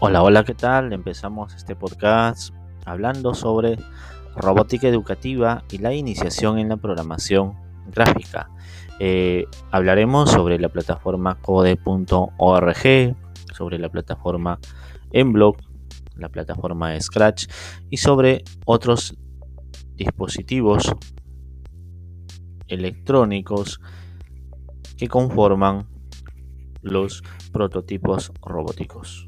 Hola, hola, ¿qué tal? Empezamos este podcast hablando sobre robótica educativa y la iniciación en la programación gráfica. Eh, hablaremos sobre la plataforma code.org, sobre la plataforma Enblock, la plataforma Scratch y sobre otros dispositivos electrónicos que conforman los prototipos robóticos.